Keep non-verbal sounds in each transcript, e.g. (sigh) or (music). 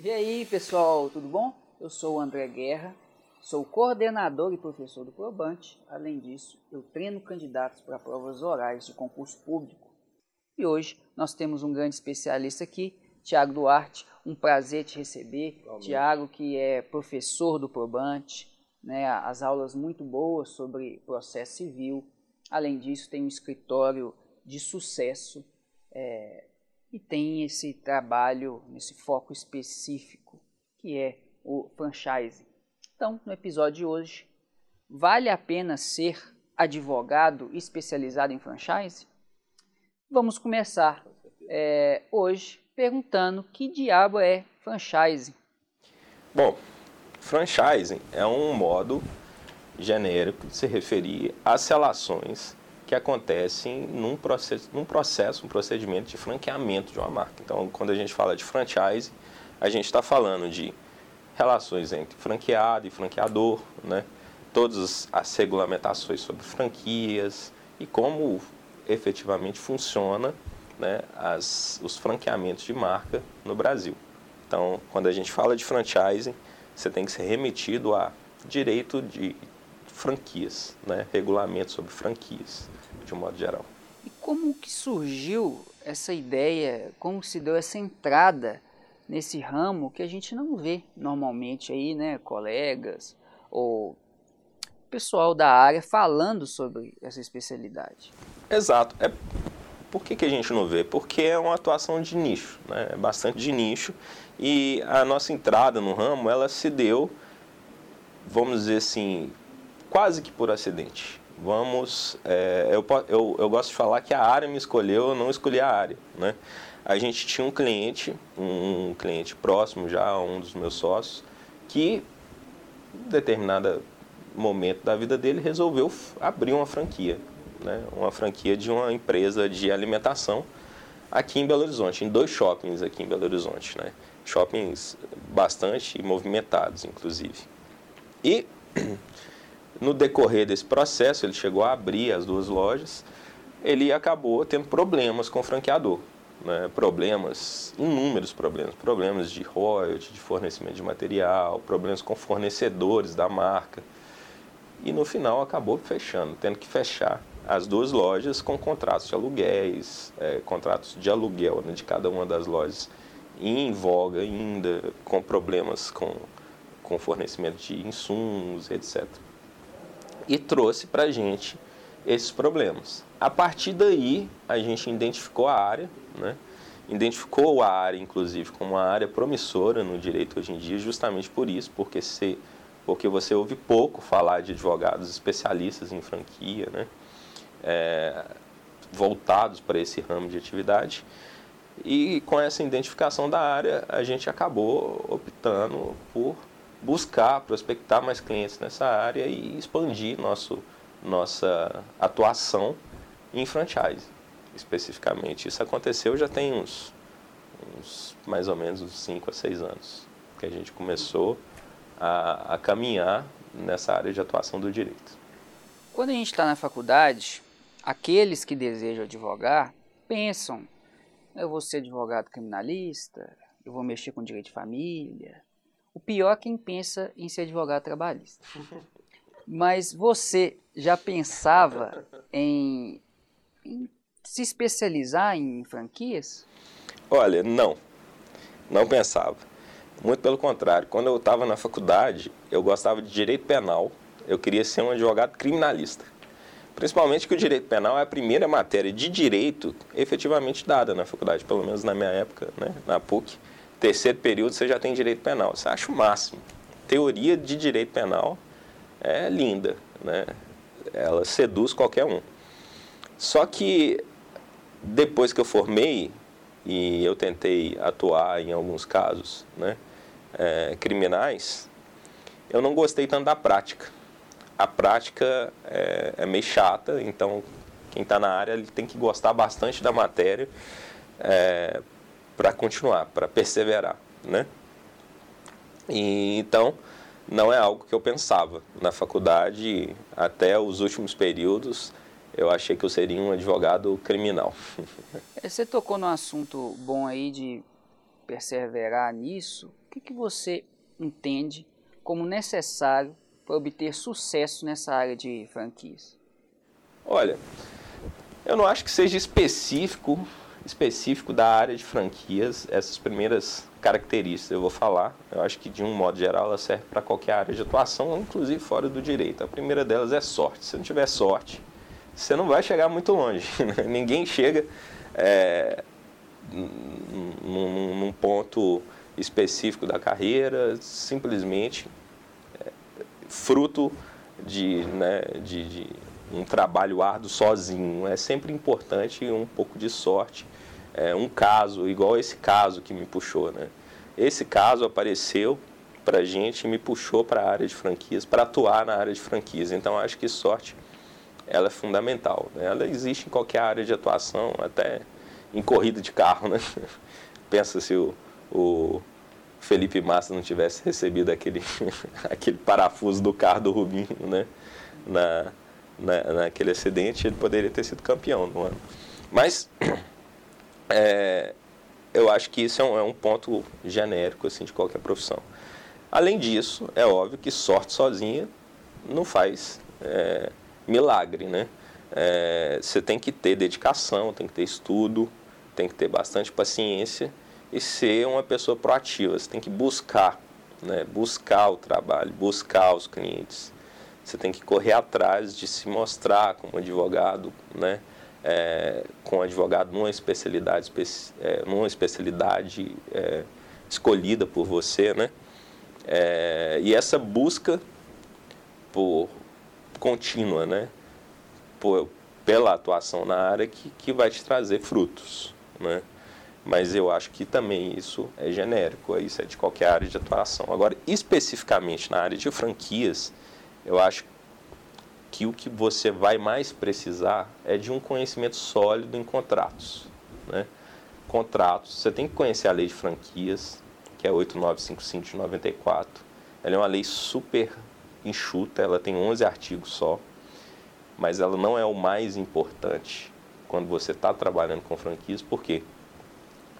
E aí, pessoal, tudo bom? Eu sou o André Guerra, sou coordenador e professor do Probante. Além disso, eu treino candidatos para provas orais de concurso público. E hoje nós temos um grande especialista aqui, Tiago Duarte. Um prazer te receber. Tiago, que é professor do Probante, né, as aulas muito boas sobre processo civil. Além disso, tem um escritório de sucesso é, e tem esse trabalho, esse foco específico, que é o franchise. Então, no episódio de hoje, vale a pena ser advogado especializado em franchise? Vamos começar é, hoje perguntando que diabo é franchise. Bom, franchising é um modo genérico de se referir às relações que acontecem num processo, num processo, um procedimento de franqueamento de uma marca. Então, quando a gente fala de franchise, a gente está falando de relações entre franqueado e franqueador, né? todas as regulamentações sobre franquias e como efetivamente funciona né, as, os franqueamentos de marca no Brasil. Então, quando a gente fala de franchising, você tem que ser remetido a direito de franquias, né, regulamento sobre franquias de um modo geral. E como que surgiu essa ideia, como se deu essa entrada nesse ramo que a gente não vê normalmente aí, né, colegas ou pessoal da área falando sobre essa especialidade? Exato. É, por que, que a gente não vê? Porque é uma atuação de nicho, né? é bastante de nicho, e a nossa entrada no ramo, ela se deu, vamos dizer assim, quase que por acidente vamos. É, eu, eu, eu gosto de falar que a área me escolheu, eu não escolhi a área. Né? A gente tinha um cliente, um, cliente próximo já, um dos meus sócios, que em determinado momento da vida dele resolveu abrir uma franquia, né? uma franquia de uma empresa de alimentação aqui em Belo Horizonte, em dois shoppings aqui em Belo Horizonte, né? shoppings bastante movimentados, inclusive. E no decorrer desse processo, ele chegou a abrir as duas lojas, ele acabou tendo problemas com o franqueador. Né? Problemas, inúmeros problemas. Problemas de royalty, de fornecimento de material, problemas com fornecedores da marca. E no final acabou fechando, tendo que fechar as duas lojas com contratos de aluguéis, é, contratos de aluguel né, de cada uma das lojas em voga ainda, com problemas com, com fornecimento de insumos, etc e trouxe para a gente esses problemas. A partir daí, a gente identificou a área, né? identificou a área, inclusive, como uma área promissora no direito hoje em dia, justamente por isso, porque, se, porque você ouve pouco falar de advogados especialistas em franquia, né? É, voltados para esse ramo de atividade. E com essa identificação da área, a gente acabou optando por buscar, prospectar mais clientes nessa área e expandir nosso, nossa atuação em franchise, especificamente. Isso aconteceu já tem uns, uns mais ou menos uns 5 a 6 anos que a gente começou a, a caminhar nessa área de atuação do direito. Quando a gente está na faculdade, aqueles que desejam advogar pensam: eu vou ser advogado criminalista, eu vou mexer com direito de família, o pior é quem pensa em ser advogado trabalhista. Mas você já pensava em, em se especializar em franquias? Olha, não. Não pensava. Muito pelo contrário. Quando eu estava na faculdade, eu gostava de direito penal. Eu queria ser um advogado criminalista. Principalmente que o direito penal é a primeira matéria de direito efetivamente dada na faculdade, pelo menos na minha época, né, na PUC terceiro período você já tem direito penal. Você acha o máximo. Teoria de direito penal é linda, né? Ela seduz qualquer um. Só que depois que eu formei e eu tentei atuar em alguns casos, né, é, criminais, eu não gostei tanto da prática. A prática é, é meio chata, então quem está na área ele tem que gostar bastante da matéria é, para continuar, para perseverar, né? E, então, não é algo que eu pensava. Na faculdade, até os últimos períodos, eu achei que eu seria um advogado criminal. (laughs) É, você tocou num assunto bom aí de perseverar nisso. O que, que você entende como necessário para obter sucesso nessa área de franquias? Olha, eu não acho que seja específico específico da área de franquias essas primeiras características eu vou falar. Eu acho que de um modo geral ela serve para qualquer área de atuação, inclusive fora do direito. A primeira delas é sorte. Se não tiver sorte, você não vai chegar muito longe. (laughs) Né? Ninguém chega é, num, num, ponto específico da carreira simplesmente é, fruto de, né, de, de um trabalho árduo sozinho. É sempre importante um pouco de sorte. É, um caso, igual esse caso que me puxou, né? Esse caso apareceu para gente e me puxou para a área de franquias, para atuar na área de franquias. Então, acho que sorte ela é fundamental. Né? Ela existe em qualquer área de atuação, até em corrida de carro, né? (laughs) Pensa se o, o Felipe Massa não tivesse recebido aquele, (laughs) aquele parafuso do carro do Rubinho, né? Na, na, naquele acidente, ele poderia ter sido campeão no ano. Mas é, eu acho que isso é um, é um, ponto genérico assim, de qualquer profissão. Além disso, é óbvio que sorte sozinha não faz é, milagre, né? É, você tem que ter dedicação, tem que ter estudo, tem que ter bastante paciência e ser uma pessoa proativa. Você tem que buscar, né? buscar o trabalho, buscar os clientes. Você tem que correr atrás de se mostrar como advogado, né? É, com advogado numa especialidade, é, numa especialidade é, escolhida por você, né? É, e essa busca por contínua, né? Por, pela atuação na área que, que vai te trazer frutos, né? Mas eu acho que também isso é genérico, isso é de qualquer área de atuação. Agora, especificamente na área de franquias, eu acho que o que você vai mais precisar é de um conhecimento sólido em contratos. Né? Contratos, você tem que conhecer a lei de franquias, que é 8955 de 94. Ela é uma lei super enxuta, ela tem 11 artigos só, mas ela não é o mais importante quando você está trabalhando com franquias, porque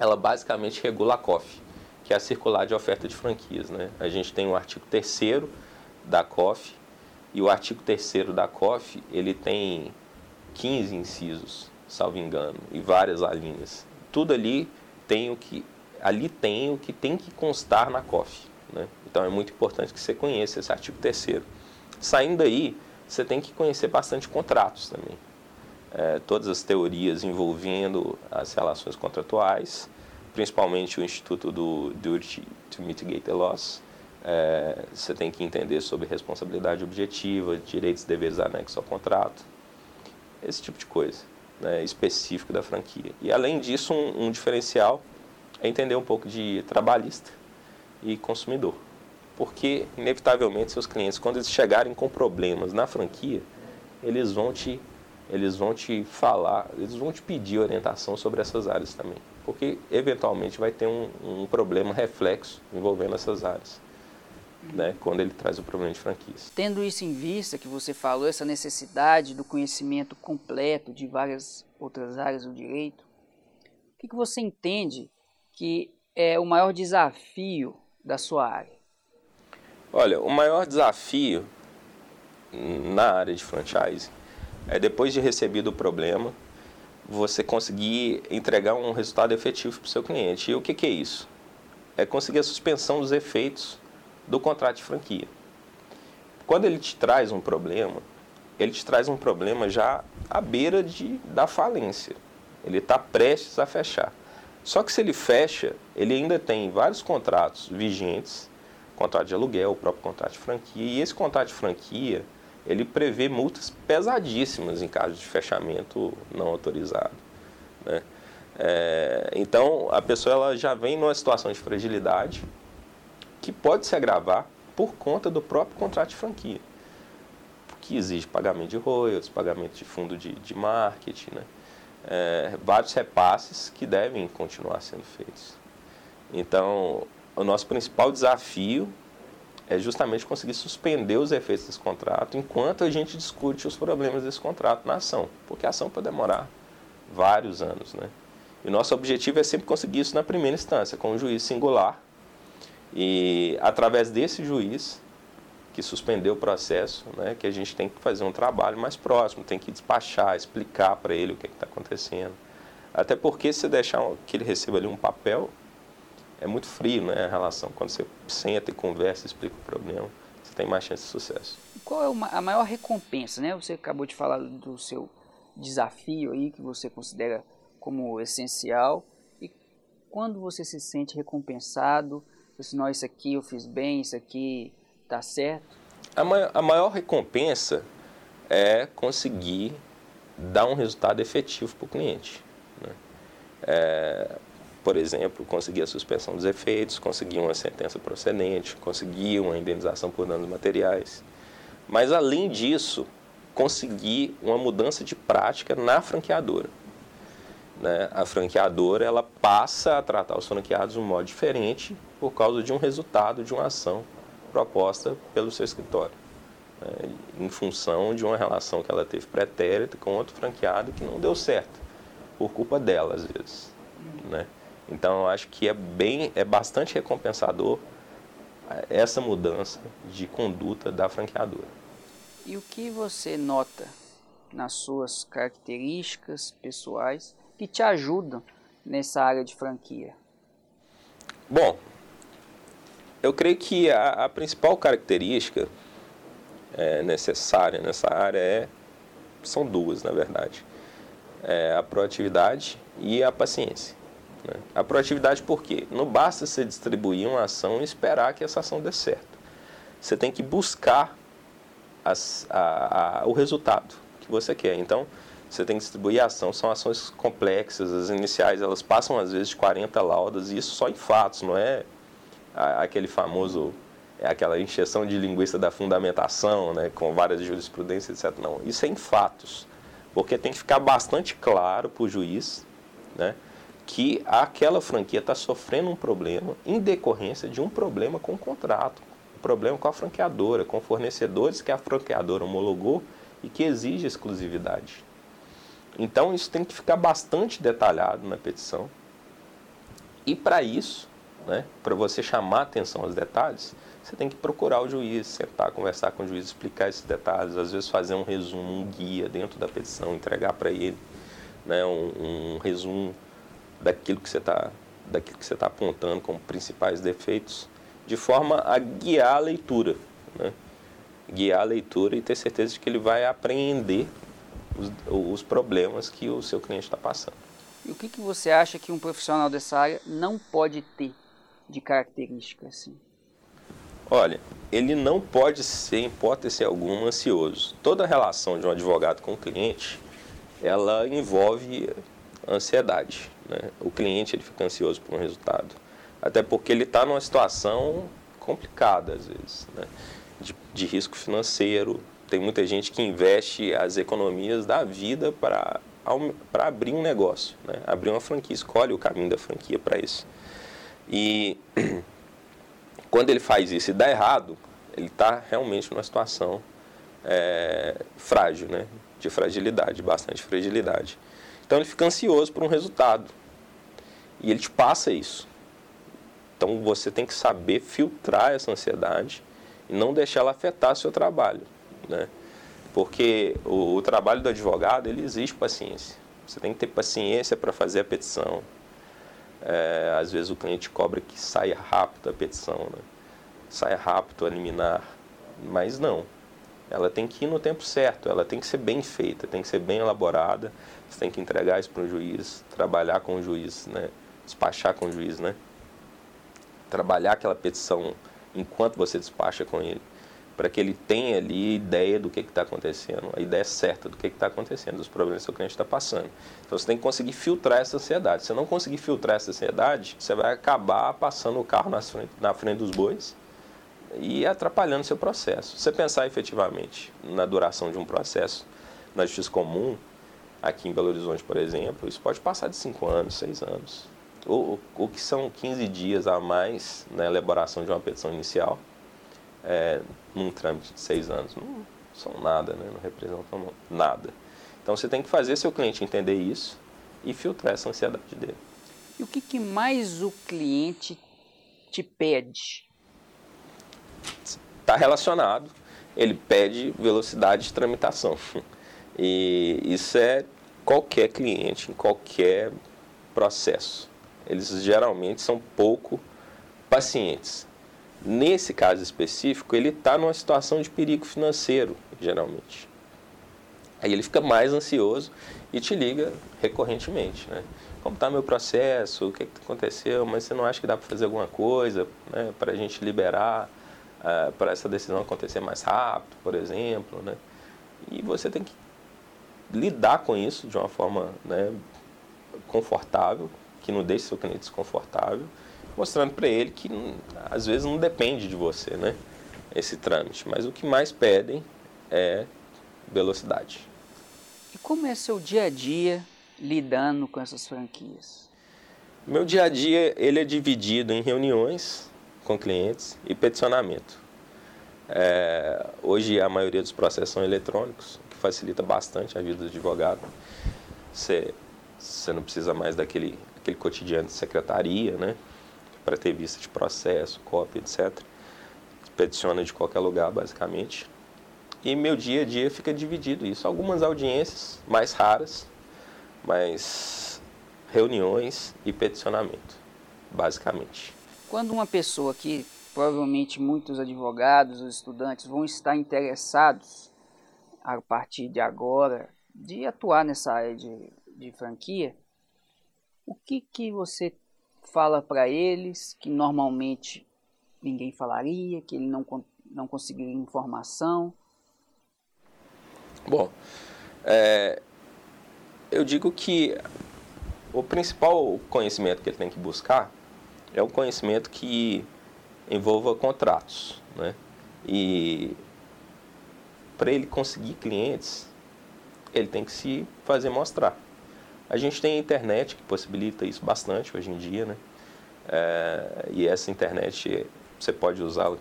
ela basicamente regula a COF, que é a circular de oferta de franquias. Né? A gente tem o artigo 3 da COF, e o artigo 3 da COF, ele tem 15 incisos, salvo engano, e várias alíneas. Tudo ali tem o que ali tem o que tem que constar na COF, né? Então é muito importante que você conheça esse artigo 3 Saindo daí, você tem que conhecer bastante contratos também. É, todas as teorias envolvendo as relações contratuais, principalmente o Instituto do Duty to Mitigate the Loss, é, você tem que entender sobre responsabilidade objetiva, direitos e deveres anexos ao contrato, esse tipo de coisa, né, específico da franquia. E além disso, um, um diferencial é entender um pouco de trabalhista e consumidor. Porque, inevitavelmente, seus clientes, quando eles chegarem com problemas na franquia, eles vão te, eles vão te falar, eles vão te pedir orientação sobre essas áreas também. Porque, eventualmente, vai ter um, um problema reflexo envolvendo essas áreas né, quando ele traz o problema de franquias. Tendo isso em vista, que você falou, essa necessidade do conhecimento completo de várias outras áreas do direito, o que, que você entende que é o maior desafio da sua área? Olha, o maior desafio na área de franchise é depois de recebido o problema, você conseguir entregar um resultado efetivo para o seu cliente. E o que, que é isso? É conseguir a suspensão dos efeitos do contrato de franquia. Quando ele te traz um problema, ele te traz um problema já à beira de, da falência. Ele está prestes a fechar. Só que se ele fecha, ele ainda tem vários contratos vigentes, contrato de aluguel, o próprio contrato de franquia, e esse contrato de franquia, ele prevê multas pesadíssimas em caso de fechamento não autorizado. Né? É, então, a pessoa ela já vem numa situação de fragilidade, que pode se agravar por conta do próprio contrato de franquia, que exige pagamento de royalties, pagamento de fundo de, de marketing, né? É, vários repasses que devem continuar sendo feitos. Então, o nosso principal desafio é justamente conseguir suspender os efeitos desse contrato enquanto a gente discute os problemas desse contrato na ação, porque a ação pode demorar vários anos, né? E o nosso objetivo é sempre conseguir isso na primeira instância, com o juiz singular E através desse juiz que suspendeu o processo, né, que a gente tem que fazer um trabalho mais próximo, tem que despachar, explicar para ele o que está acontecendo. Até porque se deixar que ele receba ali um papel, é muito frio né, a relação. Quando você senta e conversa, explica o problema, você tem mais chance de sucesso. Qual é a maior recompensa? Né? Você acabou de falar do seu desafio aí, que você considera como essencial. E quando você se sente recompensado, não, isso aqui eu fiz bem, isso aqui está certo? A maior, a maior recompensa é conseguir dar um resultado efetivo para o cliente. Né? É, por exemplo, conseguir a suspensão dos efeitos, conseguir uma sentença procedente, conseguir uma indenização por danos materiais. Mas, além disso, conseguir uma mudança de prática na franqueadora. Né? A franqueadora ela passa a tratar os franqueados de um modo diferente por causa de um resultado de uma ação proposta pelo seu escritório, né? em função de uma relação que ela teve pretérita com outro franqueado que não deu certo, por culpa dela às vezes. Né? Então eu acho que é bem, é bastante recompensador eh, essa mudança de conduta da franqueadora. E o que você nota nas suas características pessoais que te ajudam nessa área de franquia? Bom, eu creio que a, a principal característica é, necessária nessa área é, são duas, na verdade. É a proatividade e a paciência. Né? A proatividade por quê? Não basta você distribuir uma ação e esperar que essa ação dê certo. Você tem que buscar as, a, a, o resultado que você quer. Então, você tem que distribuir a ação. São ações complexas, as iniciais elas passam às vezes de 40 laudas, e isso só em fatos, não é aquele famoso, é aquela injeção de linguiça da fundamentação, né, com várias jurisprudências, etc. Não, isso é em fatos, porque tem que ficar bastante claro para o juiz né, que aquela franquia está sofrendo um problema em decorrência de um problema com o contrato, um problema com a franqueadora, com fornecedores que a franqueadora homologou e que exige exclusividade. Então isso tem que ficar bastante detalhado na petição. E para isso, né, para você chamar atenção aos detalhes, você tem que procurar o juiz, sentar, conversar com o juiz, explicar esses detalhes, às vezes fazer um resumo, um guia dentro da petição, entregar para ele né, um, um, resumo daquilo que você está daquilo que você está apontando como principais defeitos, de forma a guiar a leitura, né? guiar a leitura e ter certeza de que ele vai apreender os, os problemas que o seu cliente está passando. E o que, que você acha que um profissional dessa área não pode ter de característica assim? Olha, ele não pode ser, em hipótese alguma, ansioso. Toda relação de um advogado com o cliente, ela envolve ansiedade. Né? O cliente ele fica ansioso por um resultado. Até porque ele está numa situação complicada, às vezes, né? de, de risco financeiro. Tem muita gente que investe as economias da vida para abrir um negócio, né? abrir uma franquia, escolhe o caminho da franquia para isso. E (clears throat) quando ele faz isso e dá errado, ele está realmente numa situação é, frágil, né? de fragilidade, bastante fragilidade. Então ele fica ansioso por um resultado e ele te passa isso. Então você tem que saber filtrar essa ansiedade e não deixar ela afetar seu trabalho, né? Porque o, o trabalho do advogado ele exige paciência. Você tem que ter paciência para fazer a petição, é, às vezes o cliente cobra que saia rápido a petição, né? saia rápido a liminar, mas não. Ela tem que ir no tempo certo, ela tem que ser bem feita, tem que ser bem elaborada, você tem que entregar isso para o juiz, trabalhar com o juiz, né? despachar com o juiz, né? trabalhar aquela petição enquanto você despacha com ele para que ele tenha ali ideia do que está acontecendo, a ideia certa do que está acontecendo, dos problemas que o cliente está passando. Então você tem que conseguir filtrar essa ansiedade. Se não conseguir filtrar essa ansiedade, você vai acabar passando o carro na frente, na frente dos bois e atrapalhando seu processo. Se você pensar efetivamente na duração de um processo na justiça comum, aqui em Belo Horizonte, por exemplo, isso pode passar de 5 anos, 6 anos. O, o que são 15 dias a mais na elaboração de uma petição inicial é, num trâmite de seis anos. Não são nada, né? não representam nada. Então você tem que fazer seu cliente entender isso e filtrar essa ansiedade dele. E o que, que mais o cliente te pede? Está relacionado. Ele pede velocidade de tramitação. (laughs) E isso é qualquer cliente, em qualquer processo. Eles geralmente são pouco pacientes. Nesse caso específico, ele está numa situação de perigo financeiro, geralmente. Aí ele fica mais ansioso e te liga recorrentemente, né? Como está meu processo? O que, que aconteceu? Mas você não acha que dá para fazer alguma coisa né, para a gente liberar, uh, para essa decisão acontecer mais rápido, por exemplo, né? E você tem que lidar com isso de uma forma né, confortável, que não deixe seu cliente desconfortável, mostrando para ele que às vezes não depende de você, né? Esse trâmite. Mas o que mais pedem é velocidade. E como é seu dia a dia lidando com essas franquias? Meu dia a dia ele é dividido em reuniões com clientes e peticionamento. É, hoje a maioria dos processos são eletrônicos, o que facilita bastante a vida do advogado. Você, você não precisa mais daquele aquele cotidiano de secretaria, né? Para ter vista de processo, cópia, etc. Peticiona de qualquer lugar, basicamente. E meu dia a dia fica dividido isso. Algumas audiências mais raras, mas reuniões e peticionamento, basicamente. Quando uma pessoa que provavelmente muitos advogados, os estudantes vão estar interessados a partir de agora de atuar nessa área de, de franquia, o que, que você fala para eles que normalmente ninguém falaria, que ele não, não conseguiria informação? Bom, é, eu digo que o principal conhecimento que ele tem que buscar é o conhecimento que envolva contratos, né? E para ele conseguir clientes, ele tem que se fazer mostrar. A gente tem a internet que possibilita isso bastante hoje em dia, né? É, e essa internet você pode usá-la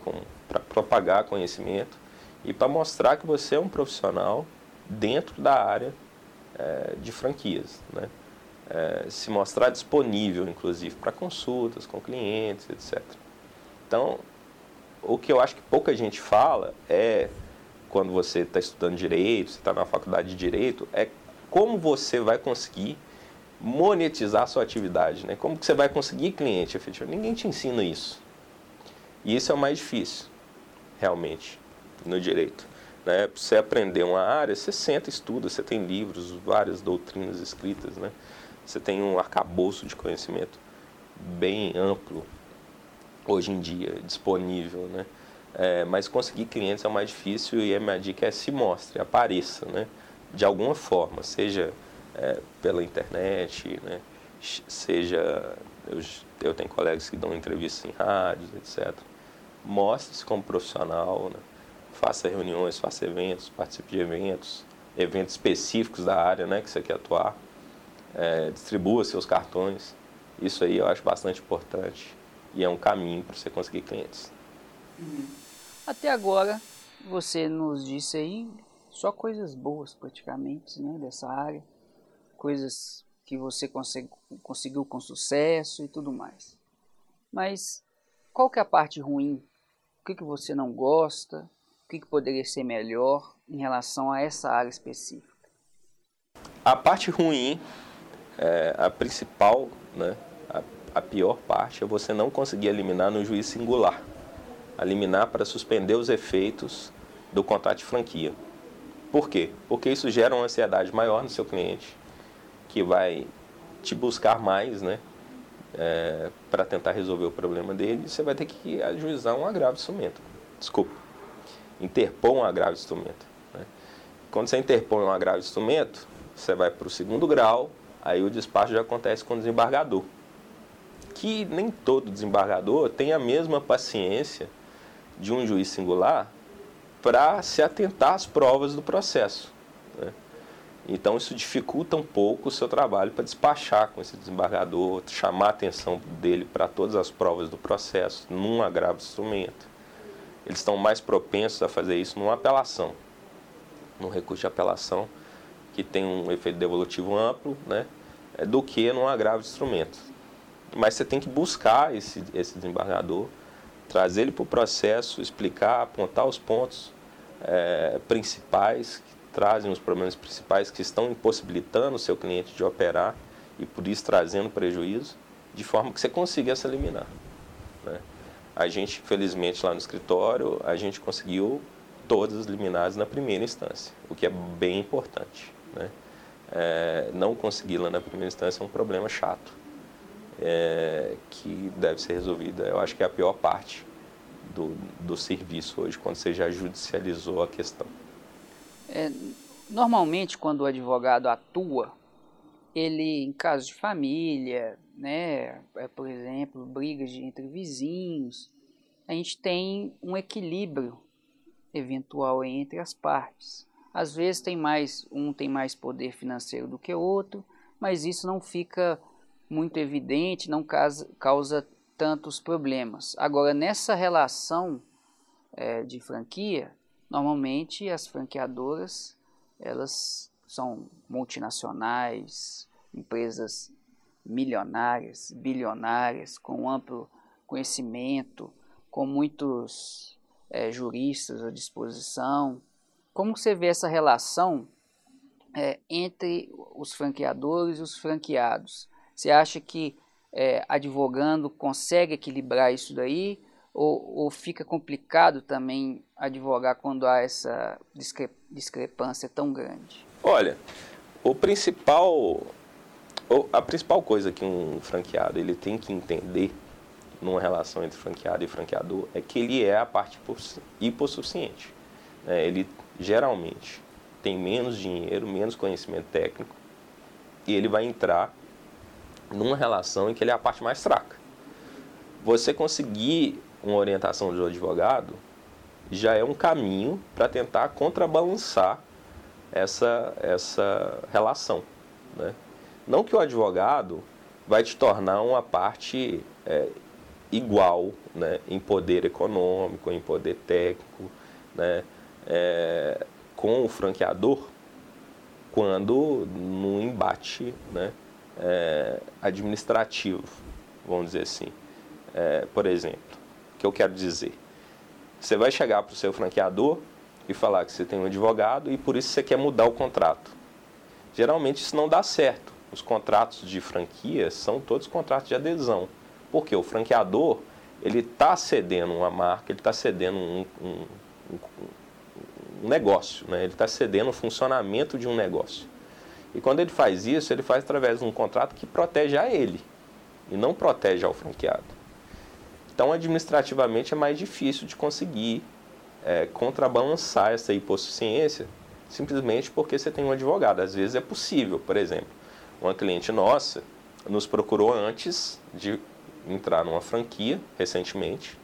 para propagar conhecimento e para mostrar que você é um profissional dentro da área é, de franquias, né? É, se mostrar disponível, inclusive, para consultas com clientes, etc. Então, o que eu acho que pouca gente fala é, quando você está estudando direito, você está na faculdade de direito, é como você vai conseguir monetizar a sua atividade, né? Como que você vai conseguir cliente efetivo? Ninguém te ensina isso. E isso é o mais difícil, realmente, no direito. Né? Você aprender uma área, você senta, estuda, você tem livros, várias doutrinas escritas, né? Você tem um arcabouço de conhecimento bem amplo hoje em dia, disponível, né? É, mas conseguir clientes é o mais difícil e a minha dica é se mostre, apareça, né? De alguma forma, seja é, pela internet, né? seja eu, eu tenho colegas que dão entrevistas em rádios, etc. Mostre-se como profissional, né? faça reuniões, faça eventos, participe de eventos, eventos específicos da área né, que você quer atuar, é, distribua seus cartões. Isso aí eu acho bastante importante e é um caminho para você conseguir clientes. Uhum. Até agora, você nos disse aí só coisas boas praticamente, né, dessa área, coisas que você conseguiu com sucesso e tudo mais. Mas qual que é a parte ruim? O que, que você não gosta? O que, que poderia ser melhor em relação a essa área específica? A parte ruim, é, a principal, né, a, a pior parte é você não conseguir eliminar no juiz singular. Eliminar para suspender os efeitos do contrato de franquia. Por quê? Porque isso gera uma ansiedade maior no seu cliente, que vai te buscar mais, né? É, para tentar resolver o problema dele, você vai ter que ajuizar um agravo de instrumento. Desculpa. Interpor um agravo de instrumento. Né? Quando você interpõe um agravo de instrumento, você vai para o segundo grau, aí o despacho já acontece com o desembargador. Que nem todo desembargador tem a mesma paciência de um juiz singular para se atentar às provas do processo. Né? Então isso dificulta um pouco o seu trabalho para despachar com esse desembargador, chamar a atenção dele para todas as provas do processo, num agravo de instrumento. Eles estão mais propensos a fazer isso numa apelação, num recurso de apelação, que tem um efeito devolutivo amplo, né, é, do que num agravo de instrumento. mas você tem que buscar esse, esse desembargador, trazer ele para o processo, explicar, apontar os pontos é, principais que trazem os problemas principais que estão impossibilitando o seu cliente de operar e por isso trazendo prejuízo, de forma que você consiga essa liminar. Né? A gente, felizmente, lá no escritório, a gente conseguiu todas as liminares na primeira instância, o que é bem importante. Né? É, não conseguir lá na primeira instância é um problema chato, é, que deve ser resolvido. Eu acho que é a pior parte do, do serviço hoje, quando você já judicializou a questão. É, normalmente, quando o advogado atua, ele, em casos de família, né, é, por exemplo, brigas entre vizinhos, a gente tem um equilíbrio eventual entre as partes. Às vezes tem mais um tem mais poder financeiro do que o outro, mas isso não fica muito evidente, não causa, causa tantos problemas. Agora nessa relação é, de franquia, normalmente as franqueadoras elas são multinacionais, empresas milionárias, bilionárias, com amplo conhecimento, com muitos é, juristas à disposição. Como você vê essa relação é, entre os franqueadores e os franqueados? Você acha que é, advogando consegue equilibrar isso daí? Ou, ou, fica complicado também advogar quando há essa discre discrepância tão grande? Olha, o principal, a principal coisa que um franqueado ele tem que entender numa relação entre franqueado e franqueador é que ele é a parte hipossuficiente. Né? Ele geralmente tem menos dinheiro, menos conhecimento técnico e ele vai entrar numa relação em que ele é a parte mais fraca. Você conseguir uma orientação de um advogado já é um caminho para tentar contrabalançar essa, essa relação. Né? Não que o advogado vai te tornar uma parte é, igual né, em poder econômico, em poder técnico, né, é, com o franqueador, quando no embate né, é, administrativo, vamos dizer assim. É, por exemplo, o que eu quero dizer? Você vai chegar para o seu franqueador e falar que você tem um advogado e por isso você quer mudar o contrato. Geralmente isso não dá certo. Os contratos de franquia são todos contratos de adesão. Porque o franqueador ele está cedendo uma marca, ele está cedendo um, um, um, um negócio, né? ele está cedendo o funcionamento de um negócio. E quando ele faz isso, ele faz através de um contrato que protege a ele e não protege ao franqueado. Então, administrativamente é mais difícil de conseguir é, contrabalançar essa hipossuficiência simplesmente porque você tem um advogado. Às vezes é possível, por exemplo, uma cliente nossa nos procurou antes de entrar numa franquia recentemente.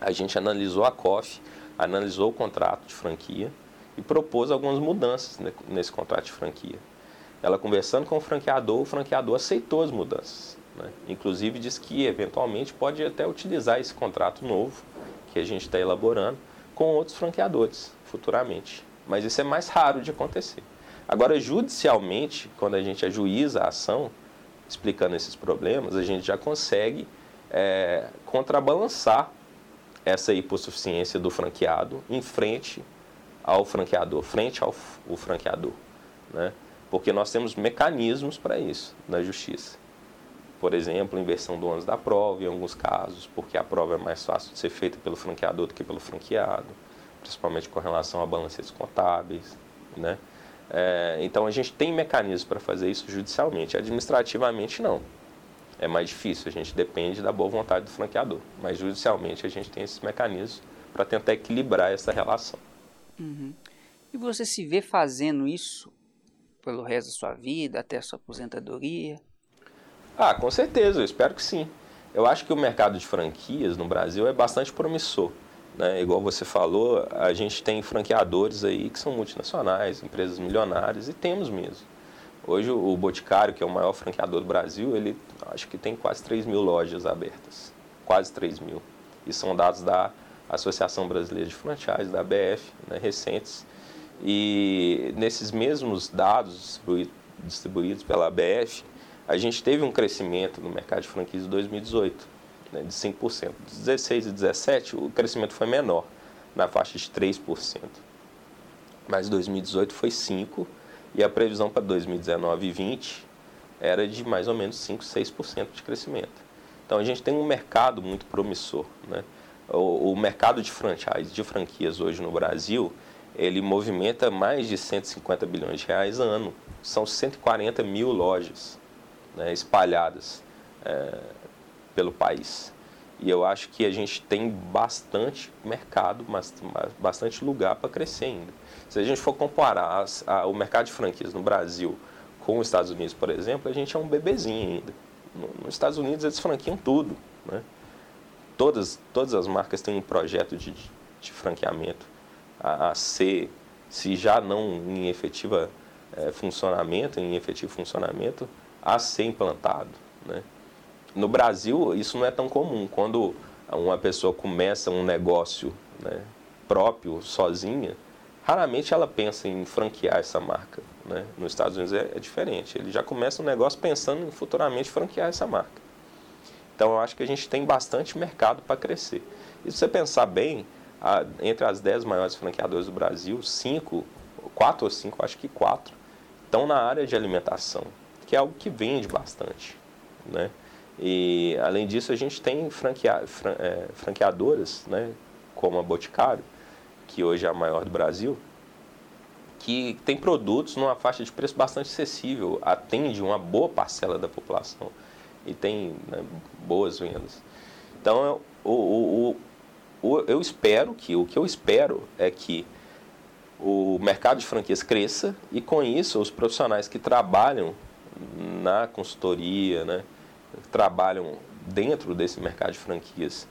A gente analisou a COF, analisou o contrato de franquia e propôs algumas mudanças nesse contrato de franquia. Ela conversando com o franqueador, o franqueador aceitou as mudanças. Né? Inclusive disse que eventualmente pode até utilizar esse contrato novo que a gente está elaborando com outros franqueadores futuramente. Mas isso é mais raro de acontecer. Agora, judicialmente, quando a gente ajuiza a ação, explicando esses problemas, a gente já consegue é, contrabalançar essa hipossuficiência do franqueado em frente ao franqueador, frente ao o franqueador, né? Porque nós temos mecanismos para isso na justiça. Por exemplo, inversão do ônus da prova, em alguns casos, porque a prova é mais fácil de ser feita pelo franqueador do que pelo franqueado, principalmente com relação a balancetes contábeis, né? É, então a gente tem mecanismos para fazer isso judicialmente, administrativamente não. É mais difícil, a gente depende da boa vontade do franqueador, mas judicialmente a gente tem esses mecanismos para tentar equilibrar essa relação. Uhum. E você se vê fazendo isso pelo resto da sua vida, até a sua aposentadoria? Ah, com certeza, eu espero que sim. Eu acho que o mercado de franquias no Brasil é bastante promissor. Né? Igual você falou, a gente tem franqueadores aí que são multinacionais, empresas milionárias, e temos mesmo. Hoje o Boticário, que é o maior franqueador do Brasil, ele acho que tem quase 3 mil lojas abertas. Quase 3 mil. E são dados da Associação Brasileira de Franchise, da ABF, né, recentes. E nesses mesmos dados distribuídos pela ABF, a gente teve um crescimento no mercado de franquias em 2018, né, de 5%. 16 e 17, o crescimento foi menor, na faixa de 3%. Mas 2018 foi 5% e a previsão para 2019 e 2020 era de mais ou menos 5, 6% de crescimento. Então a gente tem um mercado muito promissor. Né? O, o, mercado de franchise, de franquias hoje no Brasil, ele movimenta mais de 150 bilhões de reais ano. São 140 mil lojas né, espalhadas é, pelo país. E eu acho que a gente tem bastante mercado, bastante lugar para crescer ainda. Se a gente for comparar as, a, o mercado de franquias no Brasil com os Estados Unidos, por exemplo, a gente é um bebezinho ainda. No, nos Stados Unidos eles franquiam tudo. Né? Todas, todas as marcas têm um projeto de, de franqueamento a, a ser, se já não em efetiva é, funcionamento, em efetivo funcionamento, a ser implantado. Né? No Brasil, isso não é tão comum. Quando uma pessoa começa um negócio né, próprio, sozinha, raramente ela pensa em franquear essa marca. Né? Nos Estados Unidos é, é, diferente. Ele já começa um negócio pensando em futuramente franquear essa marca. Então eu acho que a gente tem bastante mercado para crescer. E se você pensar bem, a, entre as 10 maiores franqueadoras do Brasil, 5, 4 ou 5, acho que 4, estão na área de alimentação, que é algo que vende bastante. Né? E além disso, a gente tem franquea, fran, é, franqueadoras, né, como a Boticário, que hoje é a maior do Brasil, que tem produtos numa faixa de preço bastante acessível, atende uma boa parcela da população e tem né, boas vendas. Então, o, o, o, eu espero que, o que eu espero é que o mercado de franquias cresça e com isso os profissionais que trabalham na consultoria, né, trabalham dentro desse mercado de franquias,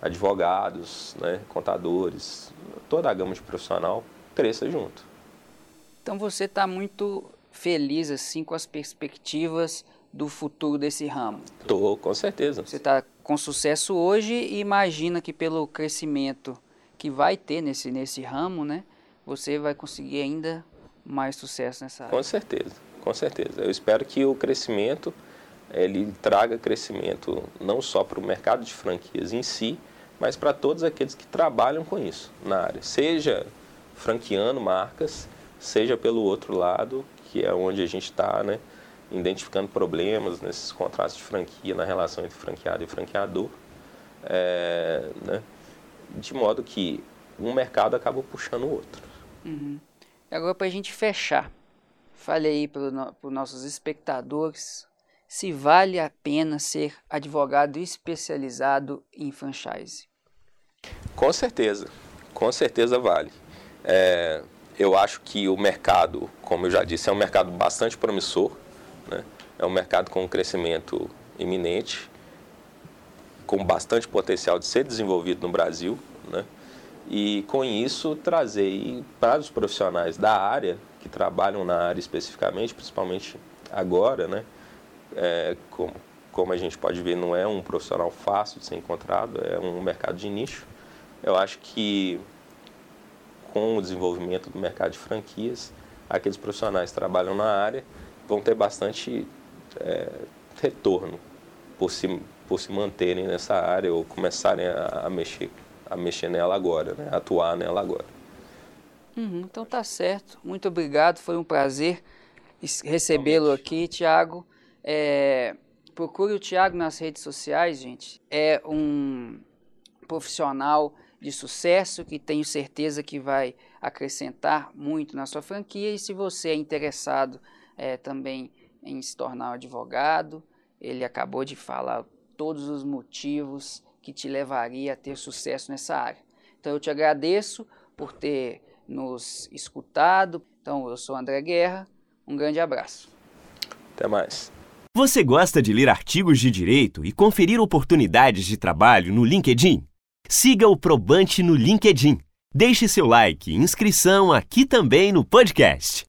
advogados, né, contadores, toda a gama de profissional cresça junto. Então você está muito feliz assim com as perspectivas do futuro desse ramo? Estou, com certeza. Você está com sucesso hoje e imagina que pelo crescimento que vai ter nesse, nesse ramo, né, você vai conseguir ainda mais sucesso nessa área. Com certeza, com certeza. Eu espero que o crescimento ele traga crescimento não só para o mercado de franquias em si, mas para todos aqueles que trabalham com isso na área, seja franqueando marcas, seja pelo outro lado, que é onde a gente está, né, identificando problemas nesses contratos de franquia, na relação entre franqueado e franqueador, é, né, de modo que um mercado acaba puxando o outro. Uhum. Agora, para a gente fechar, fale aí para os nossos espectadores se vale a pena ser advogado especializado em franchise. Com certeza, com certeza vale. É, eu acho que o mercado, como eu já disse, é um mercado bastante promissor, né? é um mercado com um crescimento iminente, com bastante potencial de ser desenvolvido no Brasil, né? e com isso trazer para os profissionais da área, que trabalham na área especificamente, principalmente agora, né? É, como, como a gente pode ver, não é um profissional fácil de ser encontrado, é um mercado de nicho eu acho que com o desenvolvimento do mercado de franquias, aqueles profissionais que trabalham na área vão ter bastante é, retorno por se, por se manterem nessa área ou começarem a, a mexer, a mexer nela agora, né? atuar nela agora. Uhum, então tá certo. Muito obrigado. Foi um prazer recebê-lo aqui, Tiago. É, procure o Tiago nas redes sociais, gente. É um profissional de sucesso que tenho certeza que vai acrescentar muito na sua franquia. E se você é interessado é, também em se tornar um advogado, ele acabou de falar todos os motivos que te levaria a ter sucesso nessa área. Então eu te agradeço por ter nos escutado. Então eu sou André Guerra. Um grande abraço. Até mais. Você gosta de ler artigos de direito e conferir oportunidades de trabalho no LinkedIn? Siga o Probante no LinkedIn. Deixe seu like e inscrição aqui também no podcast.